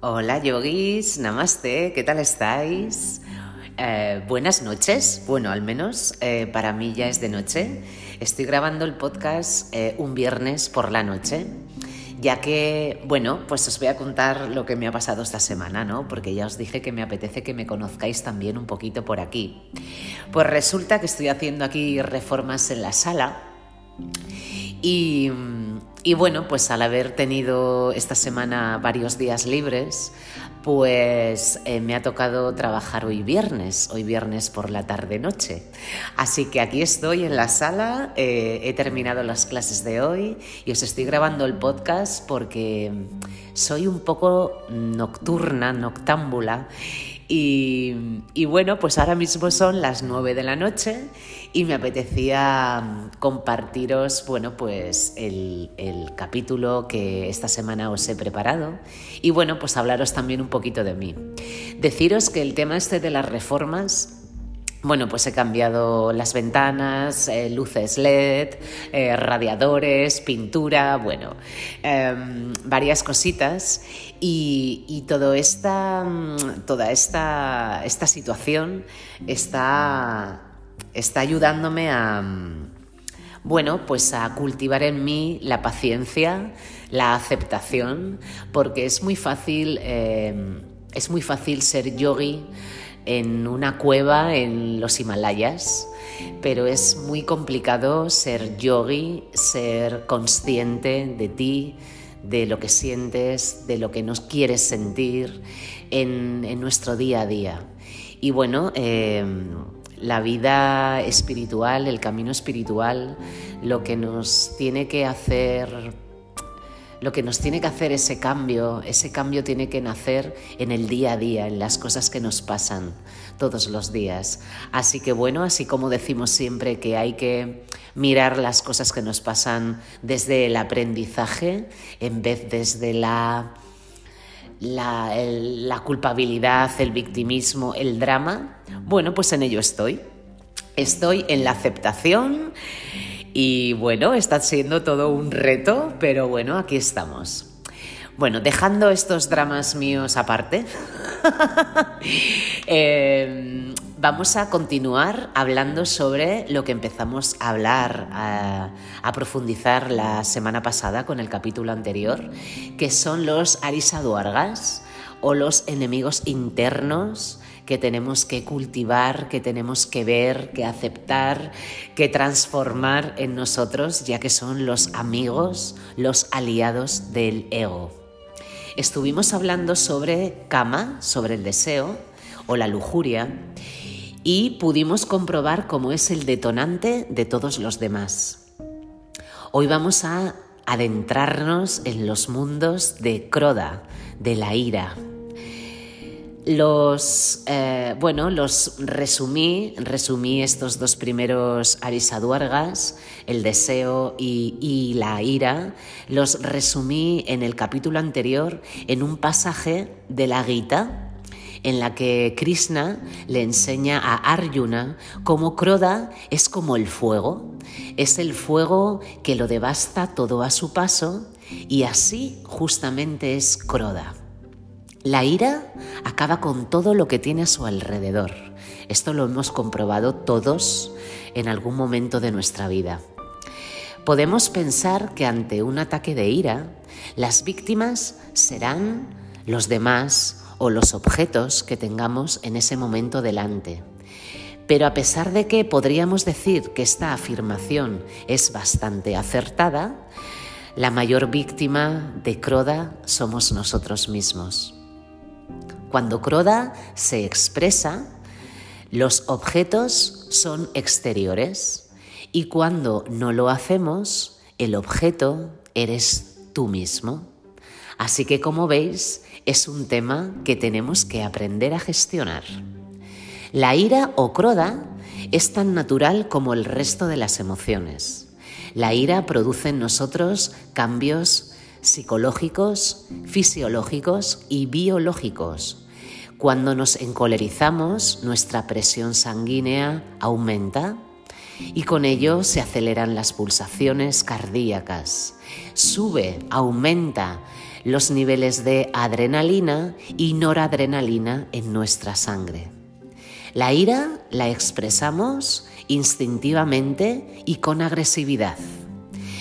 Hola yogis, namaste, ¿qué tal estáis? Eh, buenas noches, bueno, al menos eh, para mí ya es de noche. Estoy grabando el podcast eh, un viernes por la noche, ya que, bueno, pues os voy a contar lo que me ha pasado esta semana, ¿no? Porque ya os dije que me apetece que me conozcáis también un poquito por aquí. Pues resulta que estoy haciendo aquí reformas en la sala y y bueno, pues al haber tenido esta semana varios días libres, pues eh, me ha tocado trabajar hoy viernes, hoy viernes por la tarde-noche. Así que aquí estoy en la sala, eh, he terminado las clases de hoy y os estoy grabando el podcast porque soy un poco nocturna, noctámbula y, bueno, pues ahora mismo son las 9 de la noche y me apetecía mm, compartiros, bueno, pues el, el, capítulo que esta semana os he preparado y bueno, pues hablaros también un poquito de mí. Deciros que el tema este de las reformas bueno, pues he cambiado las ventanas, eh, luces LED, eh, radiadores, pintura, bueno, em, varias cositas. Y, todo esta, mm, toda esta, esta situación está, está ayudándome a, mm, bueno, pues a cultivar en mí la paciencia, la aceptación, porque es muy fácil, em, es muy fácil ser yogi en una cueva en los Himalayas, pero es muy complicado ser yogi, ser consciente de ti, de lo que sientes, de lo que nos quieres sentir en, nuestro día a día. Y bueno, eh, la vida espiritual, el camino espiritual, lo que nos tiene que hacer lo que nos tiene que hacer ese cambio, ese cambio tiene que nacer en el día a día, en las cosas que nos pasan todos los días. Así que bueno, así como decimos siempre que hay que mirar las cosas que nos pasan desde el aprendizaje en vez desde la, la, la culpabilidad, el victimismo, el drama, bueno, pues en ello estoy. Estoy en la aceptación y bueno, está siendo todo un reto, pero bueno, aquí estamos. Bueno, dejando estos dramas míos aparte, em, vamos a continuar hablando sobre lo que empezamos a hablar, a, a, profundizar la semana pasada con el capítulo anterior, que son los arisaduargas o los enemigos internos que tenemos que cultivar, que tenemos que ver, que aceptar, que transformar en nosotros, ya que son los amigos, los aliados del ego. Estuvimos hablando sobre kama, sobre el deseo o la lujuria, y pudimos comprobar cómo es el detonante de todos los demás. Hoy vamos a adentrarnos en los mundos de Croda, de la ira, los, eh, bueno, los resumí, resumí estos dos primeros arisaduargas, el deseo y, la ira, los resumí en el capítulo anterior en un pasaje de la Gita en la que Krishna le enseña a Arjuna cómo Kroda es como el fuego, es el fuego que lo devasta todo a su paso y así justamente es Kroda. La ira acaba con todo lo que tiene a su alrededor. Esto lo hemos comprobado todos en algún momento de nuestra vida. Podemos pensar que ante un ataque de ira, las víctimas serán los demás o los objetos que tengamos en ese momento delante. Pero a pesar de que podríamos decir que esta afirmación es bastante acertada, la mayor víctima de Croda somos nosotros mismos. Cuando Croda se expresa, los objetos son exteriores y cuando no lo hacemos, el objeto eres tú mismo. Así que como veis, es un tema que tenemos que aprender a gestionar. La ira o croda es tan natural como el resto de las emociones. La ira produce en nosotros cambios psicológicos, fisiológicos y biológicos. Cuando nos encolerizamos, nuestra presión sanguínea aumenta y con ello se aceleran las pulsaciones cardíacas. Sube, aumenta los niveles de adrenalina y noradrenalina en nuestra sangre. La ira la expresamos instintivamente y con agresividad.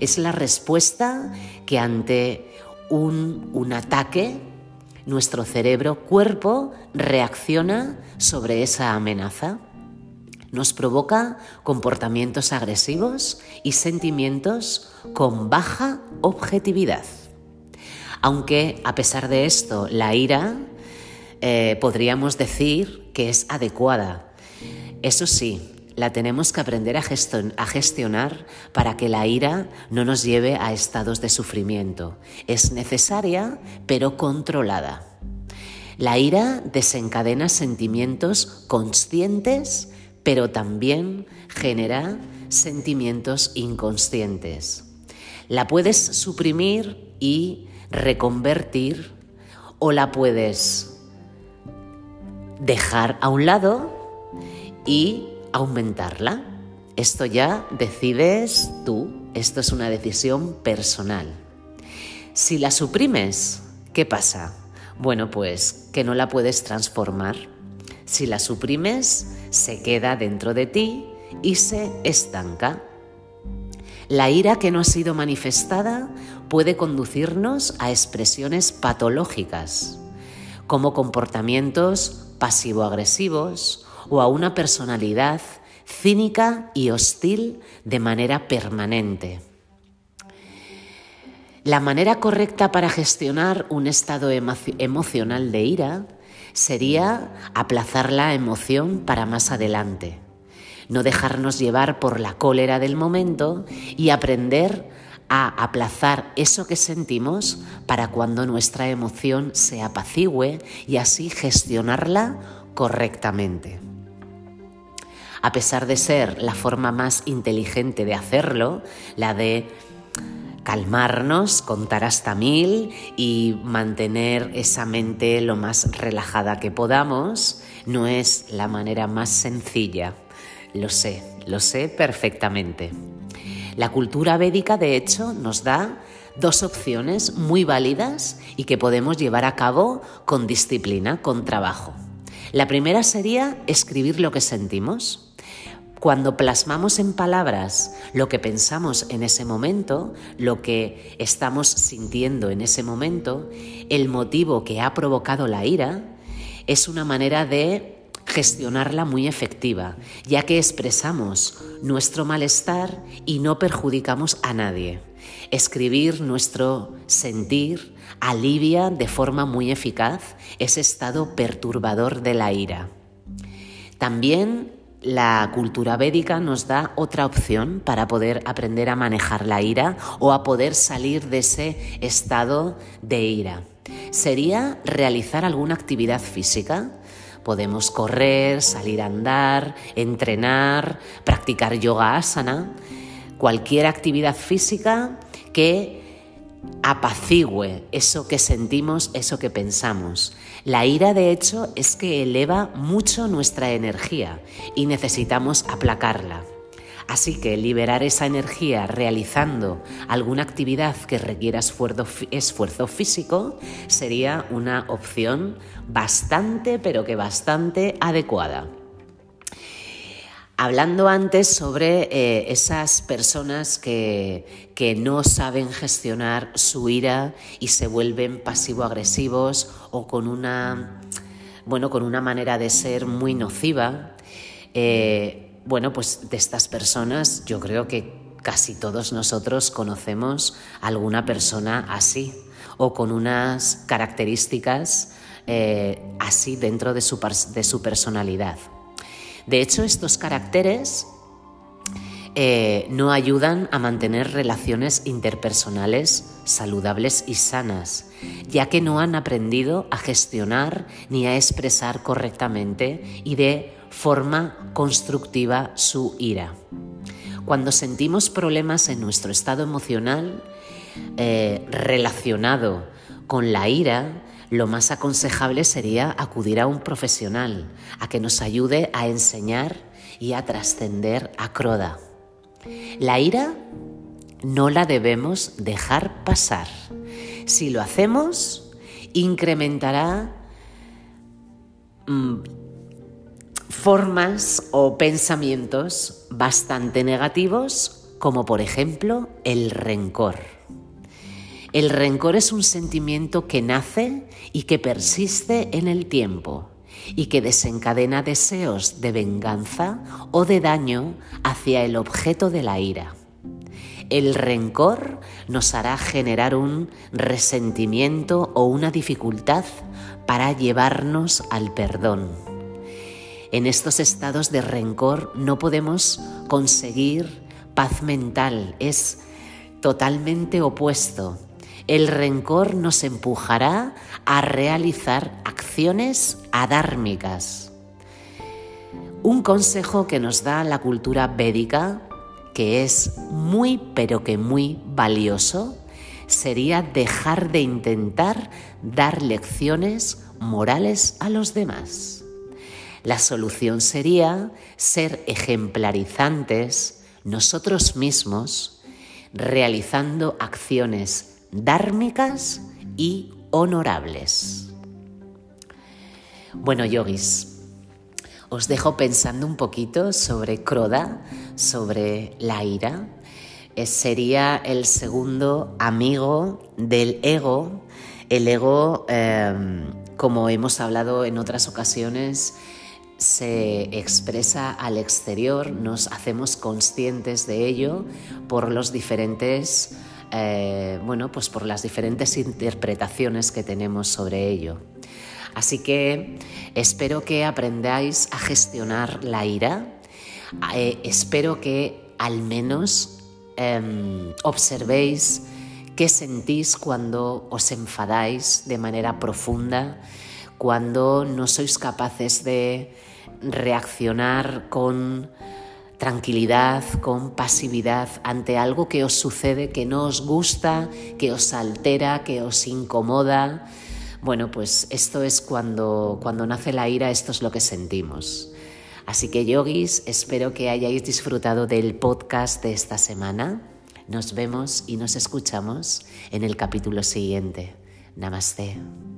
Es la respuesta que ante un, un ataque nuestro cerebro cuerpo reacciona sobre esa amenaza. Nos provoca comportamientos agresivos y sentimientos con baja objetividad. Aunque a pesar de esto, la ira eh, podríamos decir que es adecuada. Eso sí, la tenemos que aprender a, gestionar para que la ira no nos lleve a estados de sufrimiento. Es necesaria, pero controlada. La ira desencadena sentimientos conscientes, pero también genera sentimientos inconscientes. La puedes suprimir y reconvertir o la puedes dejar a un lado y aumentarla. Esto ya decides tú, esto es una decisión personal. Si la suprimes, ¿qué pasa? Bueno, pues que no la puedes transformar. Si la suprimes, se queda dentro de ti y se estanca. La ira que no ha sido manifestada puede conducirnos a expresiones patológicas, como comportamientos pasivo-agresivos o a una personalidad cínica y hostil de manera permanente. La manera correcta para gestionar un estado emocional de ira sería aplazar la emoción para más adelante, no dejarnos llevar por la cólera del momento y aprender a aplazar eso que sentimos para cuando nuestra emoción se apacigüe y así gestionarla correctamente. A pesar de ser la forma más inteligente de hacerlo, la de calmarnos, contar hasta mil y mantener esa mente lo más relajada que podamos, no es la manera más sencilla. Lo sé, lo sé perfectamente. La cultura védica, de hecho, nos da dos opciones muy válidas y que podemos llevar a cabo con disciplina, con trabajo. La primera sería escribir lo que sentimos. Cuando plasmamos en palabras lo que pensamos en ese momento, lo que estamos sintiendo en ese momento, el motivo que ha provocado la ira, es una manera de gestionarla muy efectiva, ya que expresamos nuestro malestar y no perjudicamos a nadie. Escribir nuestro sentir alivia de forma muy eficaz ese estado perturbador de la ira. También la cultura védica nos da otra opción para poder aprender a manejar la ira o a poder salir de ese estado de ira. Sería realizar alguna actividad física Podemos correr, salir a andar, entrenar, practicar yoga asana, cualquier actividad física que apacigüe eso que sentimos, eso que pensamos. La ira, de hecho, es que eleva mucho nuestra energía y necesitamos aplacarla. Así que liberar esa energía realizando alguna actividad que requiera esfuerzo, físico sería una opción bastante, pero que bastante adecuada. Hablando antes sobre eh, esas personas que, que, no saben gestionar su ira y se vuelven pasivo-agresivos o con una, bueno, con una manera de ser muy nociva, eh, bueno, pues de estas personas yo creo que casi todos nosotros conocemos alguna persona así o con unas características eh, así dentro de su, de su, personalidad. De hecho, estos caracteres eh, no ayudan a mantener relaciones interpersonales saludables y sanas, ya que no han aprendido a gestionar ni a expresar correctamente y de forma constructiva su ira. Cuando sentimos problemas en nuestro estado emocional eh, relacionado con la ira, lo más aconsejable sería acudir a un profesional, a que nos ayude a enseñar y a trascender a Croda. La ira no la debemos dejar pasar. Si lo hacemos, incrementará mm, formas o pensamientos bastante negativos, como por ejemplo el rencor. El rencor es un sentimiento que nace y que persiste en el tiempo y que desencadena deseos de venganza o de daño hacia el objeto de la ira. El rencor nos hará generar un resentimiento o una dificultad para llevarnos al perdón. En estos estados de rencor no podemos conseguir paz mental, es totalmente opuesto el rencor nos empujará a realizar acciones adármicas. Un consejo que nos da la cultura védica, que es muy pero que muy valioso, sería dejar de intentar dar lecciones morales a los demás. La solución sería ser ejemplarizantes nosotros mismos, realizando acciones dármicas y honorables. Bueno, yogis, os dejo pensando un poquito sobre Croda, sobre la ira. Eh, sería el segundo amigo del ego. El ego, em, como hemos hablado en otras ocasiones, se expresa al exterior, nos hacemos conscientes de ello por los diferentes eh, bueno, pues por las diferentes interpretaciones que tenemos sobre ello. Así que espero que aprendáis a gestionar la ira, eh, espero que al menos em, observéis qué sentís cuando os enfadáis de manera profunda, cuando no sois capaces de reaccionar con tranquilidad, con pasividad ante algo que os sucede, que no os gusta, que os altera, que os incomoda. Bueno, pues esto es cuando, cuando nace la ira, esto es lo que sentimos. Así que yogis, espero que hayáis disfrutado del podcast de esta semana. Nos vemos y nos escuchamos en el capítulo siguiente. Namaste.